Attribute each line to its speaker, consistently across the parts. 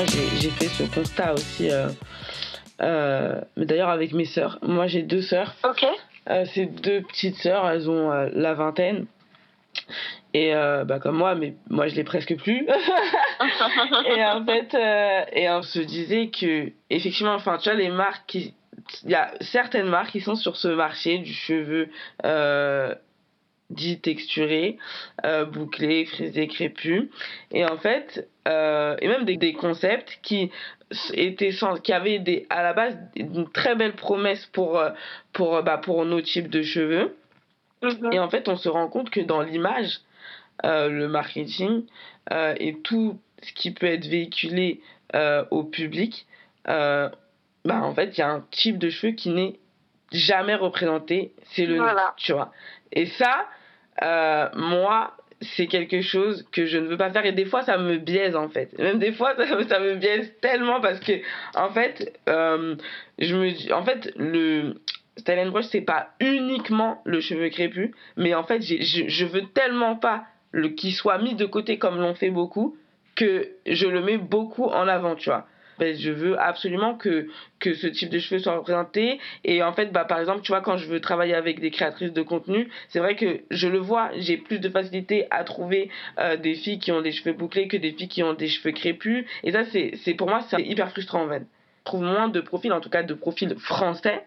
Speaker 1: moi, j'ai fait ce constat aussi. mais d'ailleurs, avec mes sœurs. Moi, j'ai deux sœurs.
Speaker 2: Ok.
Speaker 1: ces deux petites sœurs, elles ont la vingtaine. Et bah, comme moi, mais moi je l'ai presque plus. et en fait, et on se disait que, effectivement, enfin, tu vois, les marques qui, il y a certaines marques qui sont sur ce marché du cheveu euh, dit texturé, euh, bouclé, frisé, crépus. Et en fait, euh, et même des, des, concepts qui étaient qui avaient des, à la base une très belle promesse pour, euh, pour, bah, pour nos types de cheveux. Mm-hmm. Et en fait, on se rend compte que dans l'image, euh, le marketing et tout ce qui peut être véhiculé au public, bah en fait il y a un type de cheveux qui n'est jamais représenté c'est le tu vois et ça euh, moi c'est quelque chose que je ne veux pas faire et des fois ça me biaise en fait. Même des fois ça, me biaise tellement parce que en fait euh, je me dis en fait le Style Brush c'est pas uniquement le cheveu crépus mais en fait je, veux tellement pas qu'il soit mis de côté comme l'ont fait beaucoup que je le mets beaucoup en avant tu vois ben, je veux absolument que, ce type de cheveux soit représenté. Et en fait, bah, par exemple, tu vois, quand je veux travailler avec des créatrices de contenu, c'est vrai que je le vois, j'ai plus de facilité à trouver euh, des filles qui ont des cheveux bouclés que des filles qui ont des cheveux crépus. Et ça, c'est pour moi, c'est hyper frustrant en fait. Je trouve moins de profils, en tout cas de profils français,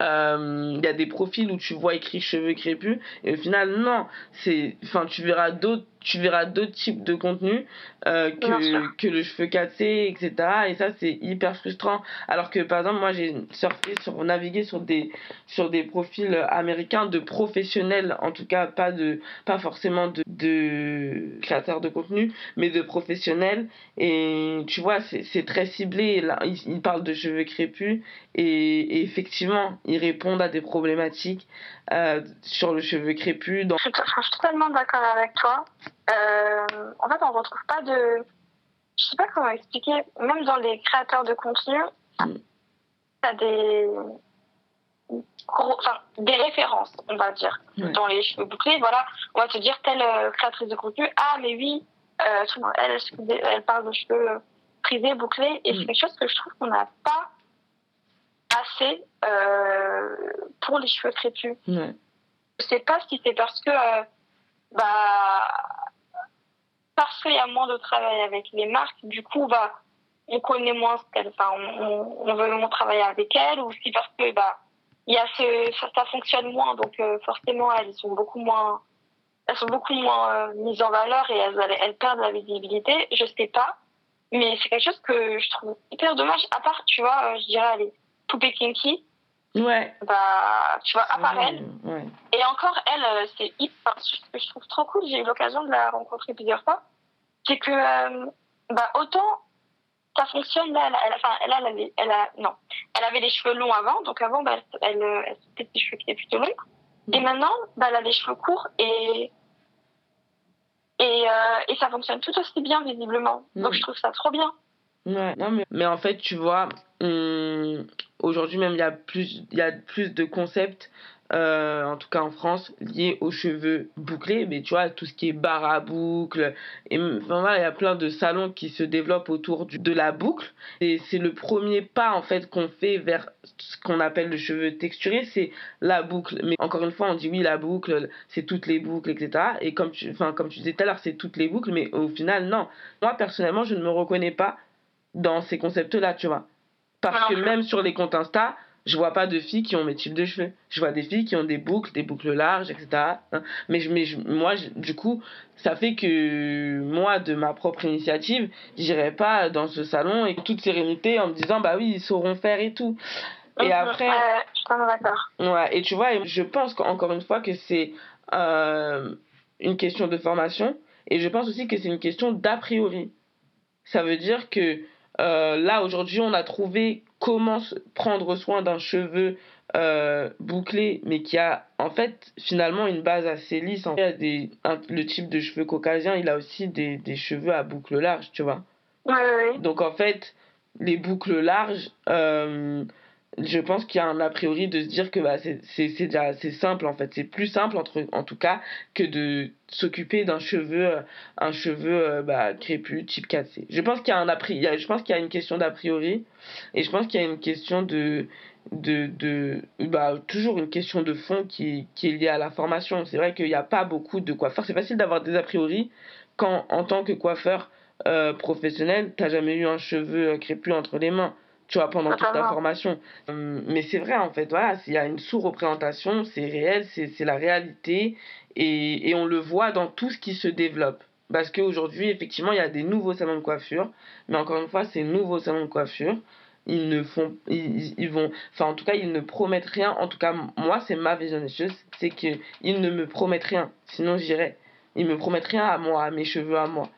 Speaker 1: il y a des profils où tu vois écrit cheveux crépus et au final non c'est enfin tu verras d'autres tu verras d'autres types de contenus euh, que, que le cheveu cassé, etc. Et ça, c'est hyper frustrant. Alors que, par exemple, moi, j'ai surfé, sur, navigué sur des, sur des profils américains de professionnels, en tout cas, pas, de, pas forcément de, de créateurs de contenu, mais de professionnels. Et tu vois, c'est très ciblé. Là, ils, parlent de cheveux crépus et, et, effectivement, ils répondent à des problématiques euh, sur le cheveu crépus.
Speaker 2: Dans... Je, suis totalement d'accord avec toi. Euh, en fait, on retrouve pas de. Je sais pas comment expliquer. Même dans les créateurs de contenu, mm. t'as des. Enfin, des références, on va dire, dans les cheveux bouclés. Voilà, on va te dire telle euh, créatrice de contenu. Ah, mais oui, euh, elle, elle parle de cheveux privés, bouclés. Et c'est mm. quelque chose que je trouve qu'on n'a pas assez euh, pour les cheveux crépus. Ouais. Je sais pas si c'est parce que euh, bah parce qu'il y a moins de travail avec les marques, du coup bah on connaît moins ce qu'elles, enfin on, on, veut moins travailler avec elles, ou si parce que bah il y a ce, ça, fonctionne moins, donc euh, forcément elles sont beaucoup moins elles sont beaucoup moins mises en valeur et elles, elles perdent la visibilité. Je sais pas, mais c'est quelque chose que je trouve hyper dommage. À part, tu vois, je dirais, allez, poupée Kinky.
Speaker 1: Ouais.
Speaker 2: Bah, tu vois, à part elle. Ouais. Et encore, elle, euh, c'est hyper. Ce que je trouve trop cool, j'ai eu l'occasion de la rencontrer plusieurs fois. C'est que, euh, bah, autant ça fonctionne là, elle, enfin, elle, elle, avait, elle a, non, elle avait les cheveux longs avant, donc avant, bah, elle, elle, c'était des cheveux qui étaient plutôt longs. Et maintenant, bah, elle a les cheveux courts et et, euh, et ça fonctionne tout aussi bien visiblement. Donc mm. je trouve ça trop bien.
Speaker 1: Mais, en fait, tu vois, aujourd'hui même, il y, a plus, y a plus de concepts, euh, en tout cas en France, liés aux cheveux bouclés. Mais tu vois, tout ce qui est barre à boucle, enfin, il y a plein de salons qui se développent autour de la boucle. Et c'est le premier pas, en fait, qu'on fait vers ce qu'on appelle le cheveu texturé, c'est la boucle. Mais encore une fois, on dit oui, la boucle, c'est toutes les boucles, etc. Et comme comme tu disais tout à l'heure, c'est toutes les boucles, mais au final, non. Moi, personnellement, je ne me reconnais pas dans ces concepts-là, tu vois. Parce que même sur les comptes Insta, je vois pas de filles qui ont mes types de cheveux. Je vois des filles qui ont des boucles, des boucles larges, etc. Hein. Mais, mais moi, du coup, ça fait que moi, de ma propre initiative, j'irai pas dans ce salon et toute sérénité en me disant, bah oui, ils sauront faire et tout. Et après.
Speaker 2: je suis d'accord.
Speaker 1: Ouais, et tu vois, je pense qu'encore une fois que c'est euh, une question de formation et je pense aussi que c'est une question d'a priori. Ça veut dire que euh, là, aujourd'hui, on a trouvé comment prendre soin d'un cheveu euh, bouclé, mais qui a en fait finalement une base assez lisse. Il y a des, le type de cheveux caucasien, il a aussi des, des cheveux à boucles larges, tu vois.
Speaker 2: Ouais,
Speaker 1: Donc en fait, les boucles larges, euh, je pense qu'il y a un a priori de se dire que bah, c'est simple en fait. C'est plus simple en tout cas que de s'occuper d'un cheveu euh, un cheveu euh, bah, crépus type 4C je pense qu'il y a un a je pense qu'il y a une question d'a priori et je pense qu'il y a une question de de, de bah, toujours une question de fond qui, qui est liée à la formation. C'est vrai qu'il n'y a pas beaucoup de coiffeurs. C'est facile d'avoir des a priori quand en tant que coiffeur euh, professionnel t'as jamais eu un cheveu euh, crépus entre les mains tu vois, pendant toute ta formation. Hum, mais c'est vrai, en fait, voilà, s'il y a une sous-représentation, c'est réel, c'est la réalité, et, et on le voit dans tout ce qui se développe. Parce qu'aujourd'hui, effectivement, il y a des nouveaux salons de coiffure, mais encore une fois, ces nouveaux salons de coiffure, ils ne font, ils, ils vont, enfin, en tout cas, ils ne promettent rien. En tout cas, moi, c'est ma vision des choses, c'est qu'ils ne me promettent rien, sinon j'irais. Ils me promettent rien à moi, à mes cheveux à moi.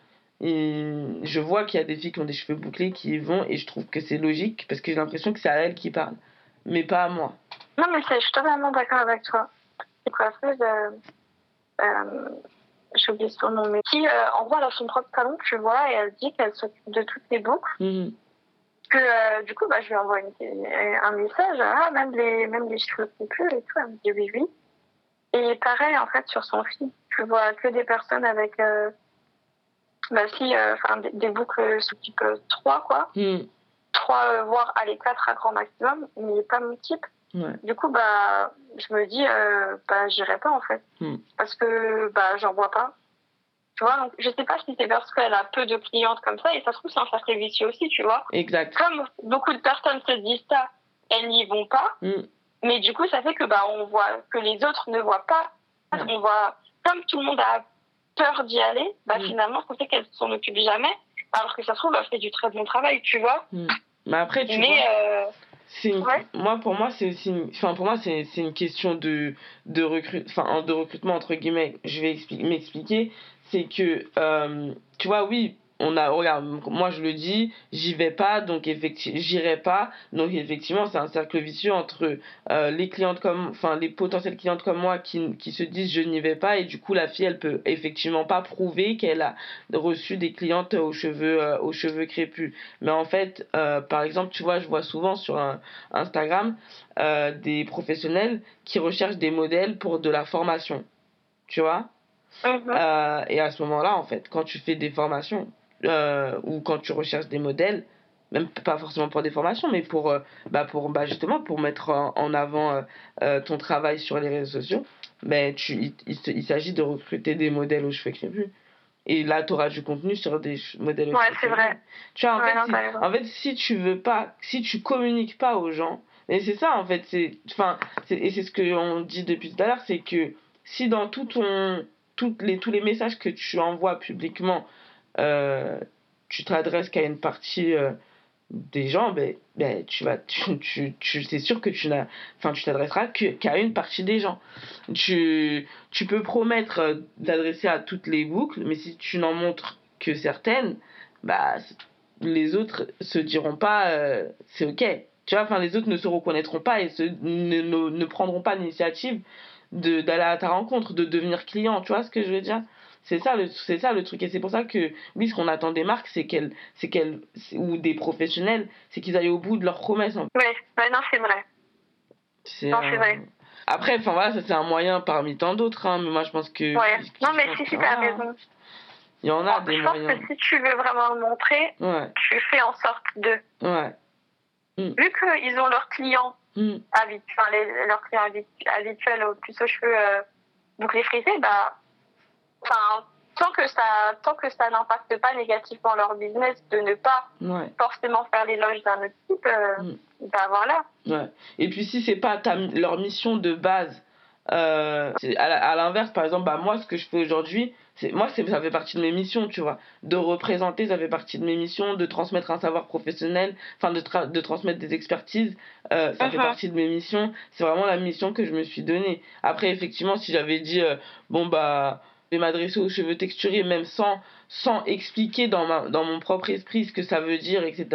Speaker 1: Et je vois qu'il y a des filles qui ont des cheveux bouclés qui y vont et je trouve que c'est logique parce que j'ai l'impression que c'est à elles qui parlent, mais pas à moi.
Speaker 2: Non, mais je suis totalement d'accord avec toi. C'est coiffeuse, euh, euh, j'ai oublié son nom, mais qui, euh, en gros, elle a son propre salon, tu vois, et elle dit qu'elle s'occupe de toutes les boucles. Mhm. Que euh, du coup, bah, je lui envoie un message, ah, même, les, même les cheveux plus et tout. Elle me dit oui, oui. Et pareil, en fait, sur son fil, je vois que des personnes avec bah si, euh, enfin des, boucles sous type 3, quoi. Mm. 3, euh, voire allez, 4 à grand maximum, mais pas mon type. Du coup, bah, je me dis, euh, bah, j'irai pas en fait. Hmm. Parce que bah, j'en vois pas. Tu vois, donc je sais pas si c'est parce qu'elle a peu de clientes comme ça, et ça se trouve, c'est un cercle vicieux aussi, tu vois.
Speaker 1: Exact.
Speaker 2: Comme beaucoup de personnes se disent ça, elles n'y vont pas. Hmm. Mais du coup, ça fait que bah, on voit que les autres ne voient pas. On voit, comme tout le monde a peur d'y aller, bah mm. finalement, ça fait qu'elle s'en occupe jamais. Alors que ça se trouve, elle fait du très bon travail, tu vois.
Speaker 1: Mm. Mais après, tu vois, euh... moi pour moi c'est aussi enfin pour moi c'est une question de de recrut enfin de recrutement entre guillemets je vais m'expliquer c'est que euh, tu vois oui on a regarde moi je le dis j'y vais pas donc effectivement j'irai pas. Donc effectivement c'est un cercle vicieux entre euh, les clientes comme enfin les potentielles clientes comme moi qui, qui se disent je n'y vais pas. Et du coup la fille elle peut effectivement pas prouver qu'elle a reçu des clientes aux cheveux euh, aux cheveux crépus. Mais en fait euh, par exemple tu vois je vois souvent sur un, Instagram des professionnels qui recherchent des modèles pour de la formation. Tu vois? Mm-hmm. et à ce moment-là, en fait, quand tu fais des formations, euh, ou quand tu recherches des modèles, même pas forcément pour des formations, mais pour, euh, bah pour bah justement pour mettre en, avant euh, ton travail sur les réseaux sociaux, ben tu, il, il, s'agit de recruter des modèles aux cheveux crépus. Et là, tu auras du contenu sur des modèles
Speaker 2: aux ouais, c'est vrai.
Speaker 1: Tu vois, en, fait, si, en fait, si tu veux pas, si tu communiques pas aux gens, et c'est ça, en fait, c'est, enfin, et c'est ce qu'on dit depuis tout à l'heure, c'est que si dans tout ton, toutes les, tous les messages que tu envoies publiquement, euh, tu t'adresses qu'à une partie euh, des gens, ben, ben, tu vas, tu, tu, tu c'est sûr que tu n'as, enfin, tu t'adresseras qu'à une partie des gens. Tu, tu peux promettre euh, d'adresser à toutes les boucles, mais si tu n'en montres que certaines, bah, les autres se diront pas, c'est ok. Tu vois, enfin, les autres ne se reconnaîtront pas et se, ne, ne, ne prendront pas l'initiative d'aller à ta rencontre, de devenir client. Tu vois ce que je veux dire? C'est ça le c'est ça le truc et c'est pour ça que oui ce qu'on attend des marques c'est qu'elles c'est qu'elles ou des professionnels c'est qu'ils aillent au bout de leurs promesses.
Speaker 2: Oui, ouais, non c'est vrai.
Speaker 1: Non, c'est vrai. Après enfin voilà ça c'est un moyen parmi tant d'autres hein, mais moi je pense que
Speaker 2: Ouais. Non mais si si t'as raison.
Speaker 1: Il y en a des
Speaker 2: je
Speaker 1: moyens.
Speaker 2: Je pense que si tu veux vraiment le montrer,
Speaker 1: ouais.
Speaker 2: tu fais en sorte de.
Speaker 1: Ouais.
Speaker 2: Mm. Vu qu'ils ont leurs clients mm. habituels, enfin, leurs clients habituels, plus aux cheveux euh, bouclés frisés, bah enfin, tant que ça, tant que ça n'impacte pas négativement leur business, de ne pas forcément faire l'éloge d'un autre type, euh, mm. ben voilà.
Speaker 1: Ouais. Et puis si c'est pas ta, leur mission de base, euh, à l'inverse, par exemple, bah, moi, ce que je fais aujourd'hui, moi, ça fait partie de mes missions, tu vois. De représenter, ça fait partie de mes missions, de transmettre un savoir professionnel, enfin, de, de transmettre des expertises, euh, ça fait uh-huh. partie de mes missions. C'est vraiment la mission que je me suis donnée. Après, effectivement, si j'avais dit, euh, bon, bah, vais m'adresser aux cheveux texturés même sans sans expliquer dans ma dans mon propre esprit ce que ça veut dire etc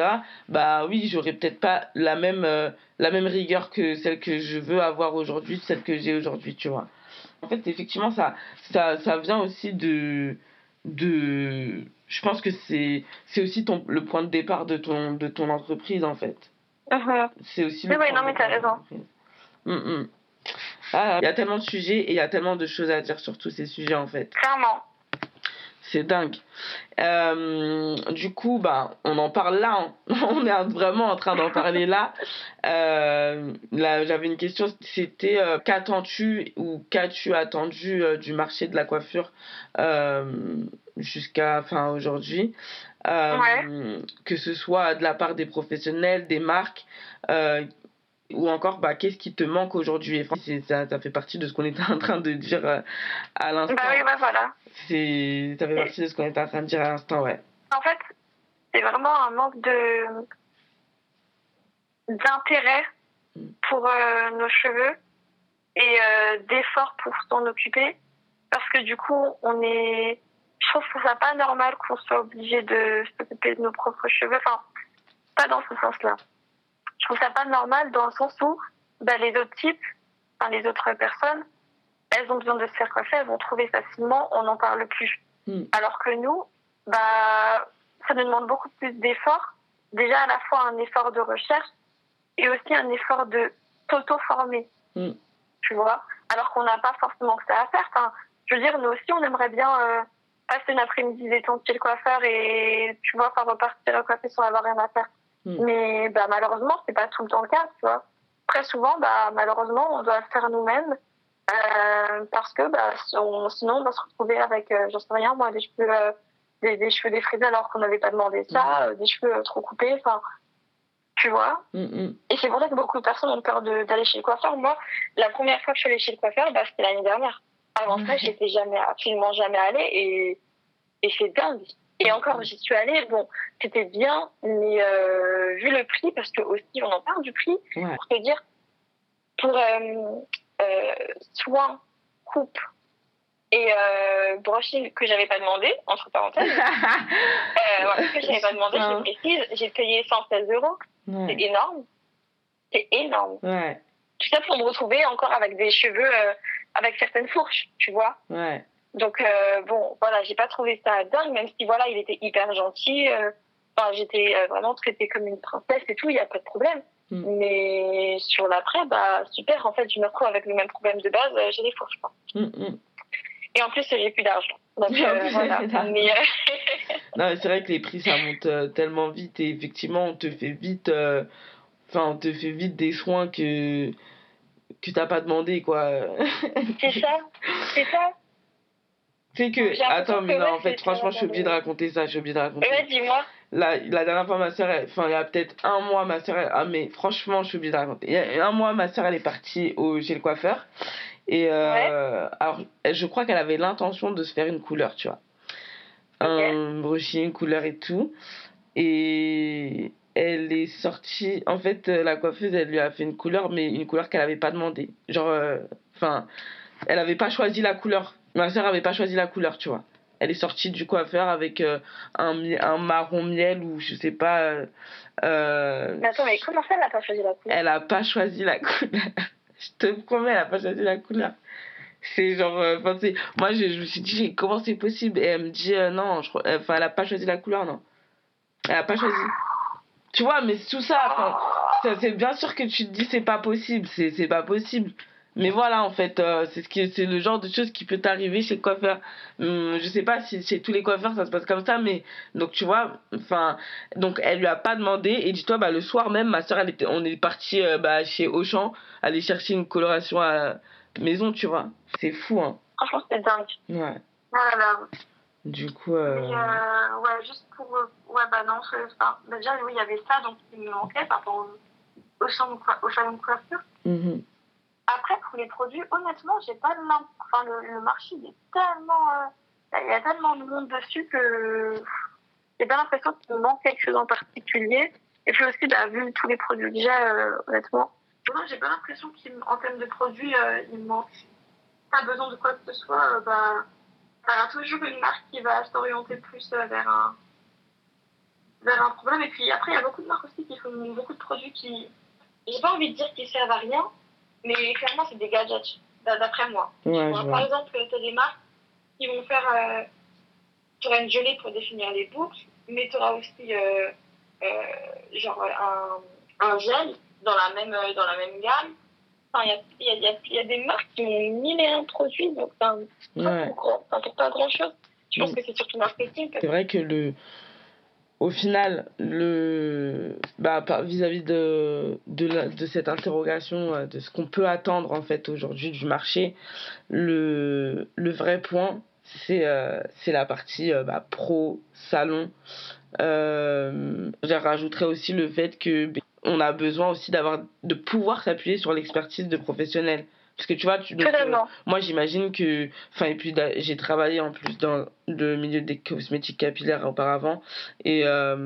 Speaker 1: bah oui j'aurais peut-être pas la même euh, la même rigueur que celle que je veux avoir aujourd'hui celle que j'ai aujourd'hui tu vois en fait effectivement ça ça ça vient aussi de de je pense que c'est c'est aussi ton le point de départ de ton de ton entreprise en fait
Speaker 2: Uh-huh.
Speaker 1: C'est aussi.
Speaker 2: Oui, non, mais t'as raison.
Speaker 1: Mm, mm. Ah, il y a tellement de sujets et il y a tellement de choses à dire sur tous ces sujets en fait.
Speaker 2: Clairement.
Speaker 1: C'est dingue. Euh, du coup, bah, on en parle là. hein. On est vraiment en train d'en parler là. Euh, là, j'avais une question. C'était euh, qu'attends-tu ou qu'as-tu attendu du marché de la coiffure jusqu'à fin aujourd'hui?
Speaker 2: Ouais.
Speaker 1: Que ce soit de la part des professionnels, des marques. Ou encore, bah, qu'est-ce qui te manque aujourd'hui? Et ça, ça fait partie de ce qu'on était en train de dire euh, à l'instant.
Speaker 2: Bah oui, bah voilà.
Speaker 1: C'est, ça fait partie de ce qu'on était en train de dire à l'instant, ouais.
Speaker 2: En fait, c'est vraiment un manque de d'intérêt pour euh, nos cheveux et euh, d'effort pour s'en occuper. Parce que du coup, on est. Je trouve que ça pas normal qu'on soit obligé de s'occuper de nos propres cheveux. Enfin, pas dans ce sens-là. Je trouve ça pas normal dans le sens où bah, les autres types, enfin les autres personnes, elles ont besoin de se faire coiffer, elles vont trouver facilement, on n'en parle plus.
Speaker 1: Mm.
Speaker 2: Alors que nous, bah, ça nous demande beaucoup plus d'efforts. Déjà à la fois un effort de recherche et aussi un effort de s'auto-former.
Speaker 1: Mm.
Speaker 2: Tu vois? Alors qu'on n'a pas forcément que ça à faire. Enfin, je veux dire, nous aussi, on aimerait bien euh, passer une après-midi détente chez le coiffeur et, tu vois, faire repartir coiffer sans avoir rien à faire.
Speaker 1: Mm.
Speaker 2: Mais bah, malheureusement, c'est pas tout le temps le cas, tu vois. Très souvent, bah, malheureusement, on doit le faire nous-mêmes euh, parce que bah, si on- sinon, on va se retrouver avec, euh, j'en sais rien, moi, des cheveux, euh, des, des cheveux défrisés alors qu'on n'avait pas demandé ça, euh, des cheveux euh, trop coupés, enfin, tu vois.
Speaker 1: Mm, mm.
Speaker 2: Et c'est pour ça que beaucoup de personnes ont peur d'aller chez le coiffeur. Moi, la première fois que je suis allée chez le coiffeur, bah, c'était l'année dernière. Avant ça, j'étais jamais, absolument jamais allée et, et c'est dingue. Et encore, j'y suis allée, bon, c'était bien, mais euh, vu le prix, parce que aussi on en parle du prix,
Speaker 1: Ouais.
Speaker 2: pour te dire, pour euh, euh, soins, coupe et euh, brushing que j'avais pas demandé, entre parenthèses, voilà, que j'avais pas demandé, je précise, j'ai payé 116 euros, c'est
Speaker 1: ouais.
Speaker 2: énorme. C'est énorme.
Speaker 1: Ouais.
Speaker 2: Tout ça pour me retrouver encore avec des cheveux, avec certaines fourches, tu vois.
Speaker 1: Ouais.
Speaker 2: Donc euh, bon, voilà, j'ai pas trouvé ça dingue, même si voilà, il était hyper gentil. euh, Enfin, j'étais euh, vraiment traitée comme une princesse et tout, il y a pas de problème.
Speaker 1: Mm.
Speaker 2: Mais sur l'après, bah super. En fait, je me retrouve avec le même problème de base. j'ai des fourches.
Speaker 1: Mm, mm.
Speaker 2: Et en plus, j'ai plus d'argent. Donc euh,
Speaker 1: plus,
Speaker 2: voilà. Mais
Speaker 1: Non, mais c'est vrai que les prix ça monte tellement vite et effectivement on te fait vite, euh, enfin on te fait vite des soins que que t'as pas demandé quoi.
Speaker 2: c'est ça, c'est ça.
Speaker 1: C'est que attends mais non en fait franchement je suis obligée de raconter ça, je suis obligée de raconter.
Speaker 2: Ouais, dis-moi.
Speaker 1: La, la dernière fois, ma soeur, enfin, il y a peut-être un mois, ma soeur, ah, mais franchement, je suis obligée de raconter. Il y a un mois, ma soeur, elle est partie au, chez le coiffeur. Et euh, alors, je crois qu'elle avait l'intention de se faire une couleur, tu vois. Un brushing, une couleur et tout. Et elle est sortie. En fait, euh, la coiffeuse, elle lui a fait une couleur, mais une couleur qu'elle avait pas demandé. Genre, euh, enfin, elle avait pas choisi la couleur. Ma soeur avait pas choisi la couleur, tu vois. Elle est sortie du coiffeur avec euh, un, marron miel ou je sais pas. euh, euh,
Speaker 2: Mais attends, mais comment ça, elle n'a pas choisi la couleur?
Speaker 1: Elle a pas choisi la couleur. je te promets, elle a pas choisi la couleur. C'est genre, euh, moi je, je me suis dit, comment c'est possible? Et elle me dit, euh, non, je elle a pas choisi la couleur, non. Elle a pas choisi. Tu vois, mais tout ça, c'est bien sûr que tu te dis, c'est pas possible, c'est c'est pas possible. Mais voilà, en fait, euh, c'est ce qui, c'est le genre de choses qui peut t'arriver chez le coiffeur. Hum, je sais pas si chez tous les coiffeurs ça se passe comme ça, mais donc tu vois, enfin, donc elle lui a pas demandé et dis-toi, bah le soir même, ma soeur, elle était, on est parti euh, bah, chez Auchan aller chercher une coloration à maison, tu vois. C'est fou, hein.
Speaker 2: Franchement, c'était dingue.
Speaker 1: Ouais.
Speaker 2: Voilà.
Speaker 1: Du coup, euh...
Speaker 2: Mais, euh, ouais, juste pour. ouais, bah non, je, enfin, bah déjà, oui, il y avait ça, donc il me manquait par rapport au, au, de coiffure.
Speaker 1: mhm.
Speaker 2: Après, pour les produits, honnêtement, j'ai pas l'im- enfin, le, le marché, il est tellement. euh, il y a tellement de monde dessus que j'ai pas l'impression qu'il me manque quelque chose en particulier. Et puis aussi, bah, vu tous les produits que j'ai, euh, honnêtement. Non, j'ai pas l'impression qu'en termes de produits, euh, il me manque. Pas besoin de quoi que ce soit, bah. Il y aura toujours une marque qui va s'orienter plus vers un, vers un problème. Et puis après, il y a beaucoup de marques aussi qui font beaucoup de produits qui. J'ai pas envie de dire qu'ils servent à rien, mais clairement, c'est des gadgets, d'a- d'après moi.
Speaker 1: Ouais.
Speaker 2: Par exemple, tu as des marques qui vont faire. Euh, tu auras une gelée pour définir les boucles, mais tu auras aussi euh, euh, genre un, un gel dans la même, dans la même gamme. Il y, a, y, a, y, a, des marques qui ont mis les produits, donc ça ne pas grand-chose. Je pense que c'est surtout marketing.
Speaker 1: C'est vrai que le, au final, le, bah, vis-à-vis de, de, de, cette interrogation, euh, de ce qu'on peut attendre en fait aujourd'hui du marché, le, le vrai point, c'est euh, la partie euh, bah, pro, salon. Euh, je rajouterais aussi le fait que on a besoin aussi d'avoir de pouvoir s'appuyer sur l'expertise de professionnels. Parce que tu vois, tu, euh, moi j'imagine que. Enfin, et puis j'ai travaillé en plus dans le milieu des cosmétiques capillaires auparavant. Et euh,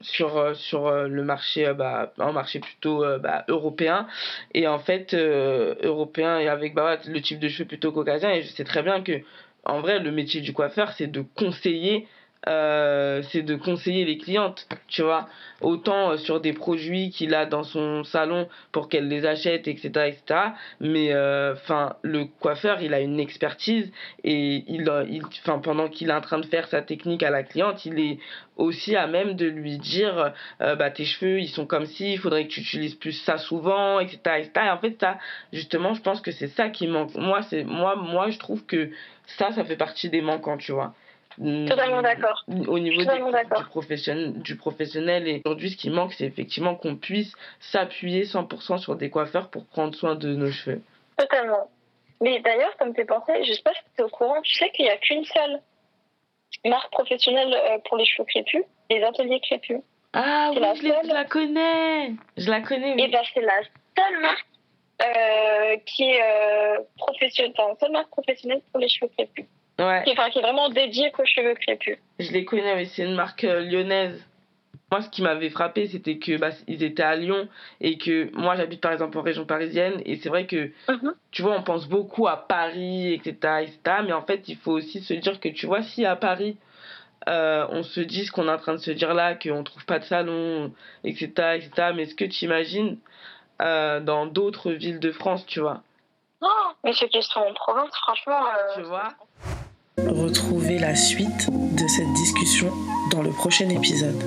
Speaker 1: sur, euh, sur le marché, bah, un marché plutôt bah, européen. Et en fait, européen et avec bah, le type de cheveux plutôt caucasien. Et je sais très bien que, en vrai, le métier du coiffeur, c'est de conseiller euh, c'est de conseiller les clientes, tu vois, autant euh, sur des produits qu'il a dans son salon pour qu'elle les achète, etc., etc. Mais euh, enfin, le coiffeur, il a une expertise et il, il, pendant qu'il est en train de faire sa technique à la cliente, il est aussi à même de lui dire, bah tes cheveux, ils sont comme ci, il faudrait que tu utilises plus ça souvent, etc., etc. Et en fait, ça, justement, je pense que c'est ça qui manque. Moi, c'est moi, moi, je trouve que ça, ça fait partie des manquants, tu vois.
Speaker 2: Totalement d'accord.
Speaker 1: Au niveau du, professionnel, du professionnel, et aujourd'hui, ce qui manque, c'est effectivement qu'on puisse s'appuyer 100% sur des coiffeurs pour prendre soin de nos cheveux.
Speaker 2: Totalement. Mais d'ailleurs, ça me fait penser, je sais pas si tu es au courant, tu sais qu'il n'y a qu'une seule marque professionnelle euh, pour les cheveux crépus, les ateliers crépus.
Speaker 1: Ah oui, je, la connais. Je la connais.
Speaker 2: Et ben c'est la seule marque euh, qui est euh, professionnelle, enfin, seule marque professionnelle pour les cheveux crépus. Ouais. Qui, est vraiment dédié qu'aux cheveux crépus.
Speaker 1: Je les connais, mais c'est une marque euh, lyonnaise. Moi, ce qui m'avait frappé, c'était que bah, ils étaient à Lyon et que moi, j'habite par exemple en région parisienne et c'est vrai que mhm. tu vois, on pense beaucoup à Paris, etc., etc. Mais en fait, il faut aussi se dire que tu vois, si à Paris, euh, on se dit ce qu'on est en train de se dire là, qu'on trouve pas de salon, etc., etc. Mais est-ce que tu imagines euh, dans d'autres villes de France, tu vois
Speaker 2: Non, mais ceux qui sont en province, franchement.
Speaker 1: tu vois? Retrouvez la suite de cette discussion dans le prochain épisode.